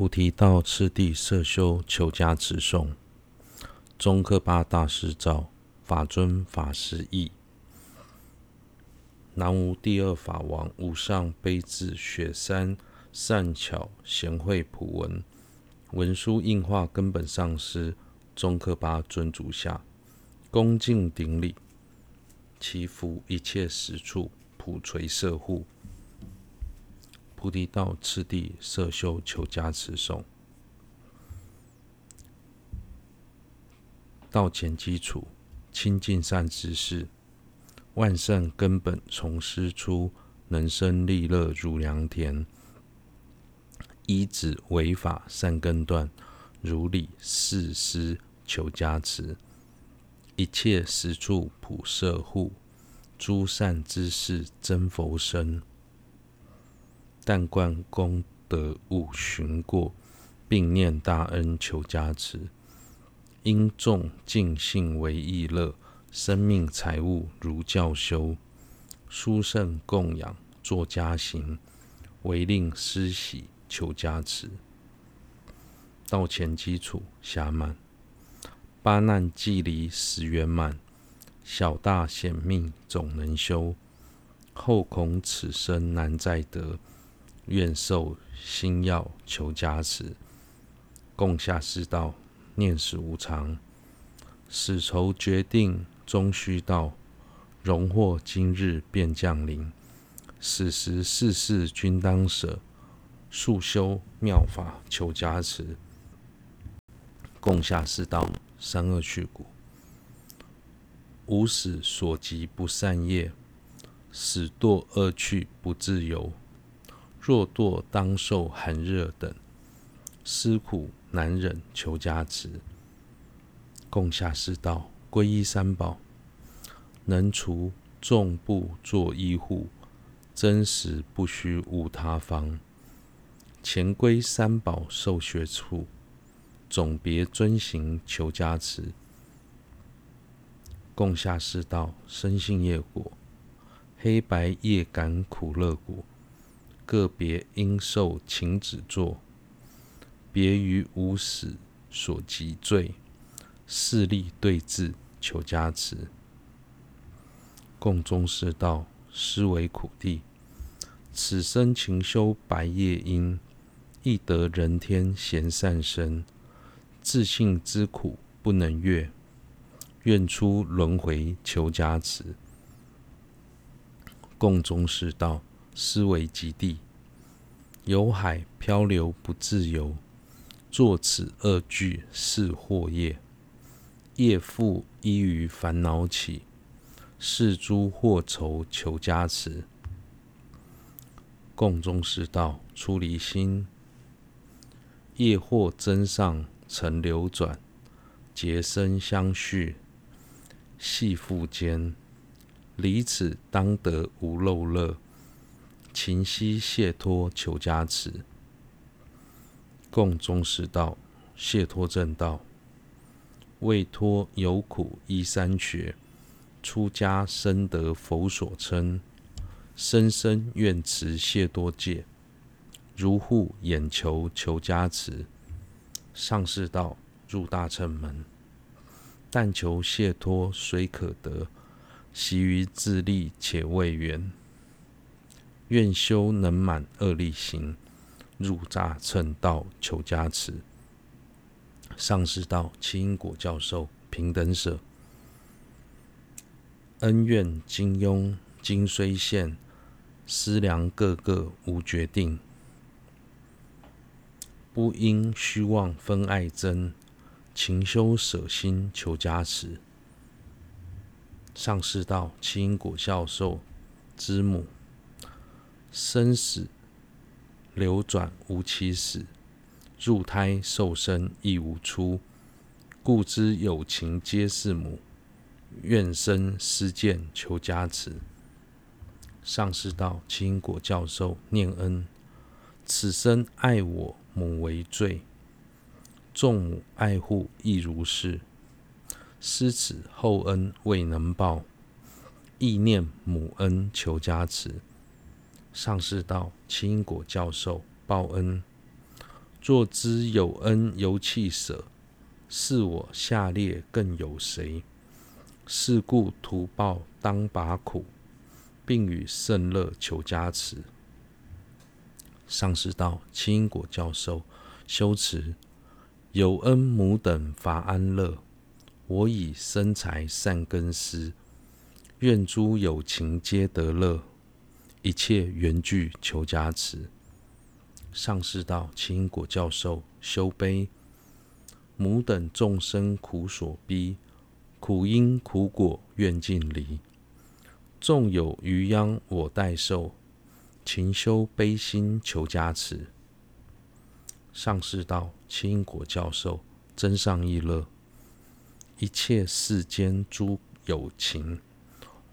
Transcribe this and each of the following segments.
菩提道次第摄修求加持颂，宗喀巴大师诏，法尊法师译。南无第二法王，无上悲智雪山善巧贤慧普文，文殊应化根本上师宗喀巴尊主下，恭敬顶礼，祈福一切时处普垂摄护。菩提道次第摄修求加持颂，道前基础，清净善知识，万善根本从师出，能生利乐如良田。依止为法善根断，如理事师求加持，一切实处普摄护，诸善知识真佛身。但观功德勿寻过，并念大恩求加持。因众尽信为意乐，生命财物如教修。殊胜供养作家行，唯令师喜求加持。道前基础暇满，八难既离十圆满，小大显命总能修。后恐此生难再得。愿受心要求加持，共下士道，念死无常，死囚决定终须到，荣获今日便降临，死时世事均当舍，速修妙法求加持，共下士道，三恶趣苦，吾死所及不善业，死堕恶趣不自由。若堕当受寒热等，思苦难忍，求加持。共下世道，皈依三宝，能除众怖作依护，真实不虚无他方。前归三宝受学处，总别遵行求加持。共下世道，深信业果，黑白业感苦乐果。个别应受情止作，别于无始所及罪，势力对治求加持。共中士道，斯为苦地，此生勤修白业因，亦得人天贤善身，自信之苦不能越，愿出轮回求加持。共中士道。思为极地，有海漂流不自由，作此恶具是祸业，业复依于烦恼起，是诸祸愁求加持。共中士道，出离心，业祸增上成流转，结生相续，系缚间，离此当得无漏乐。勤希解脱求加持，供中士道，解脱正道，为脱有苦依三学，出家深得佛所称，深深愿持解脱戒，如护眼球求加持。上士道，入大乘门，但求解脱虽可得，其余自力且未圆。愿修能满恶力行，入大乘道求加持。上士道，其因果教授平等舍，恩怨金庸今虽现，思量个个无决定。不因虚妄分爱憎，勤修舍心求加持。上士道，其因果教授之母。生死流转无起始，入胎受生亦无出，故知有情皆是母，愿生施见求加持。上师道，清果教授念恩，此生爱我母为罪，众母爱护亦如是，施此厚恩未能报，忆念母恩求加持。上士道，其因果教授报恩，若知有恩犹弃舍，是我下列更有谁？是故图报当拔苦，并与圣乐求加持。上士道：七因果教授，修持有恩母等乏安乐，我以生财善根施，愿诸有情皆得乐，一切缘具求加持。上士道：七因果教授，修悲母等众生苦所逼。苦因苦果愿尽离，纵有余殃我代受，勤修悲心求加持。上士道：七因果教授，真上意乐，一切世间诸有情，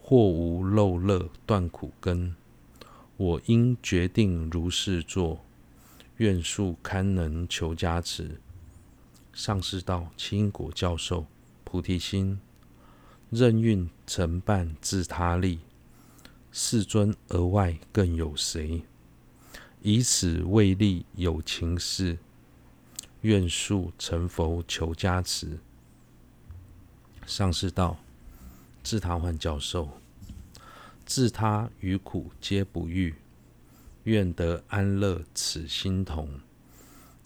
或无漏乐断苦根，我应决定如是作，愿速堪能求加持。上士道：七因果教授。菩提心，任运承办自他利，世尊额外更有谁？以此为利有情事，愿速成佛求加持。上士道：自他换教授，自他与苦皆不欲，愿得安乐此心同。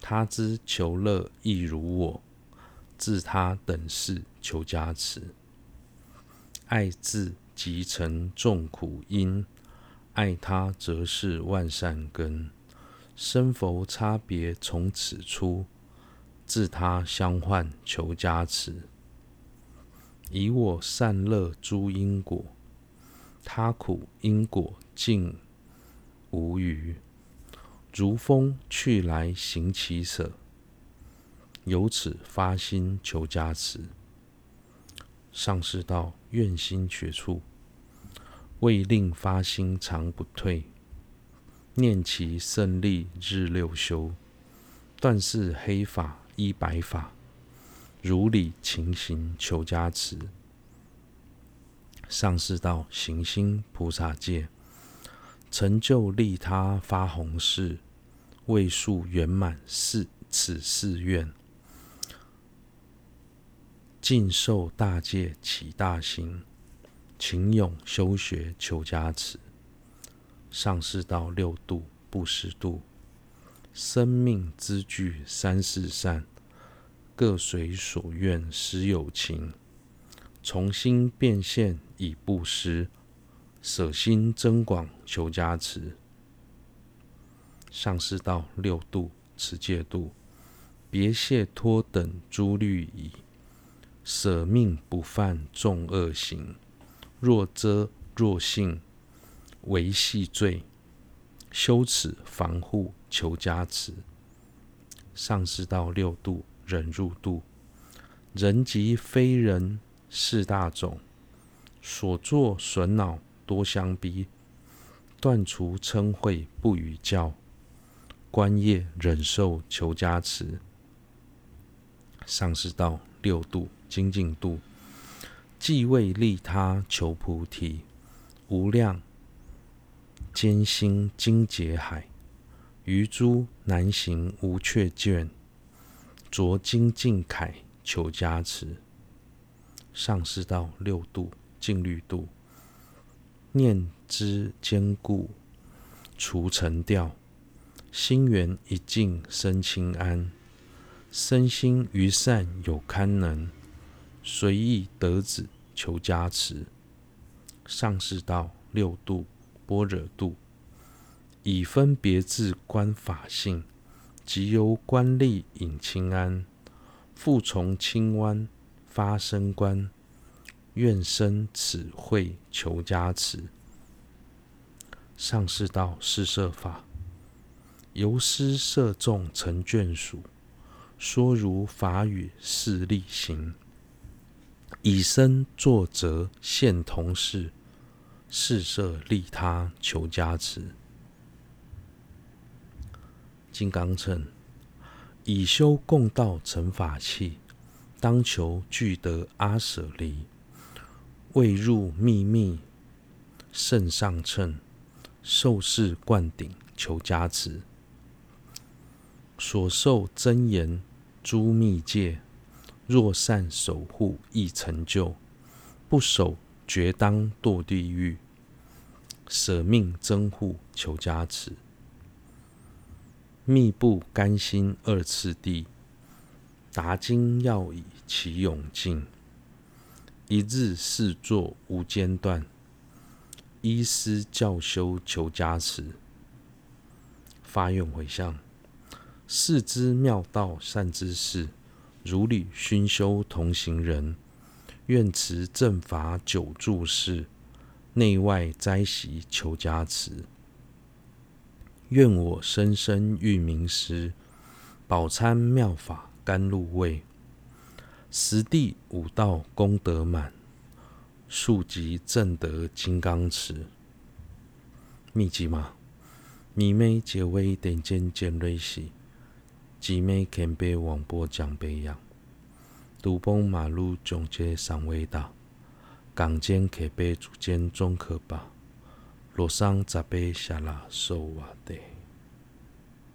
他之求乐亦如我。自他等事求加持，爱自即成众苦因，爱他则是万善根。生佛差别从此出，自他相换求加持。以我善乐诸因果，他苦因果尽无余。如风去来行其舍。由此发心求加持，上士道：愿心觉处，为令发心常不退，念其胜利日六修，断是黑法依白法，如理情行求加持。上士道：行心菩萨戒，成就利他发弘誓，为数圆满是此誓愿。尽受大戒起大行，勤勇修学求加持。上士道：六度布施度，生命资具三世善，各随所愿施有情，重新变现以布施，舍心增广求加持。上师道：六度持戒度，别解脱等诸律仪。舍命不犯众恶行，若遮若信，为细罪。修此防护求加持。上师道：六度忍辱度，人即非人四大种，所作损恼多相逼，断除嗔恚不与教，观业忍受求加持。上士道：六度。精进度，既为利他求菩提，无量艰辛精劫海，余诸难行无却卷，着精进铠求加持。上士道：六度静律度，念之坚固，除尘掉，心源一静生清安，身心于善有堪能。随意得子求加持。上士道：六度般若度，以分别智观法性，即由观力引清安，复从清湾发深观，愿生此慧求加持。上士道：是设法，由师摄众成眷属，说如法语是力行。以身作则现同事，示设利他求加持。金刚乘以修共道成法器，当求具得阿舍离，未入秘密胜上乘，受事灌顶求加持。所受真言诸密戒，若善守护亦成就，不守绝当堕地狱。舍命增护求加持，密不甘心二次第，达经要以其勇进。一日四座无间断，依师教修求加持。发愿回向，世之妙道善知识，如履熏修同行人，愿持正法久住世，内外斋习求加持。愿我生生遇明师，饱参妙法甘露味。十地五道功德满，速集证得金刚持。密集嘛，弥眉结微点尖尖锐喜，吉眉干杯王波将杯扬，独崩马路总街上微大，港间可杯竹间中可把，罗桑杂杯下拉受瓦得。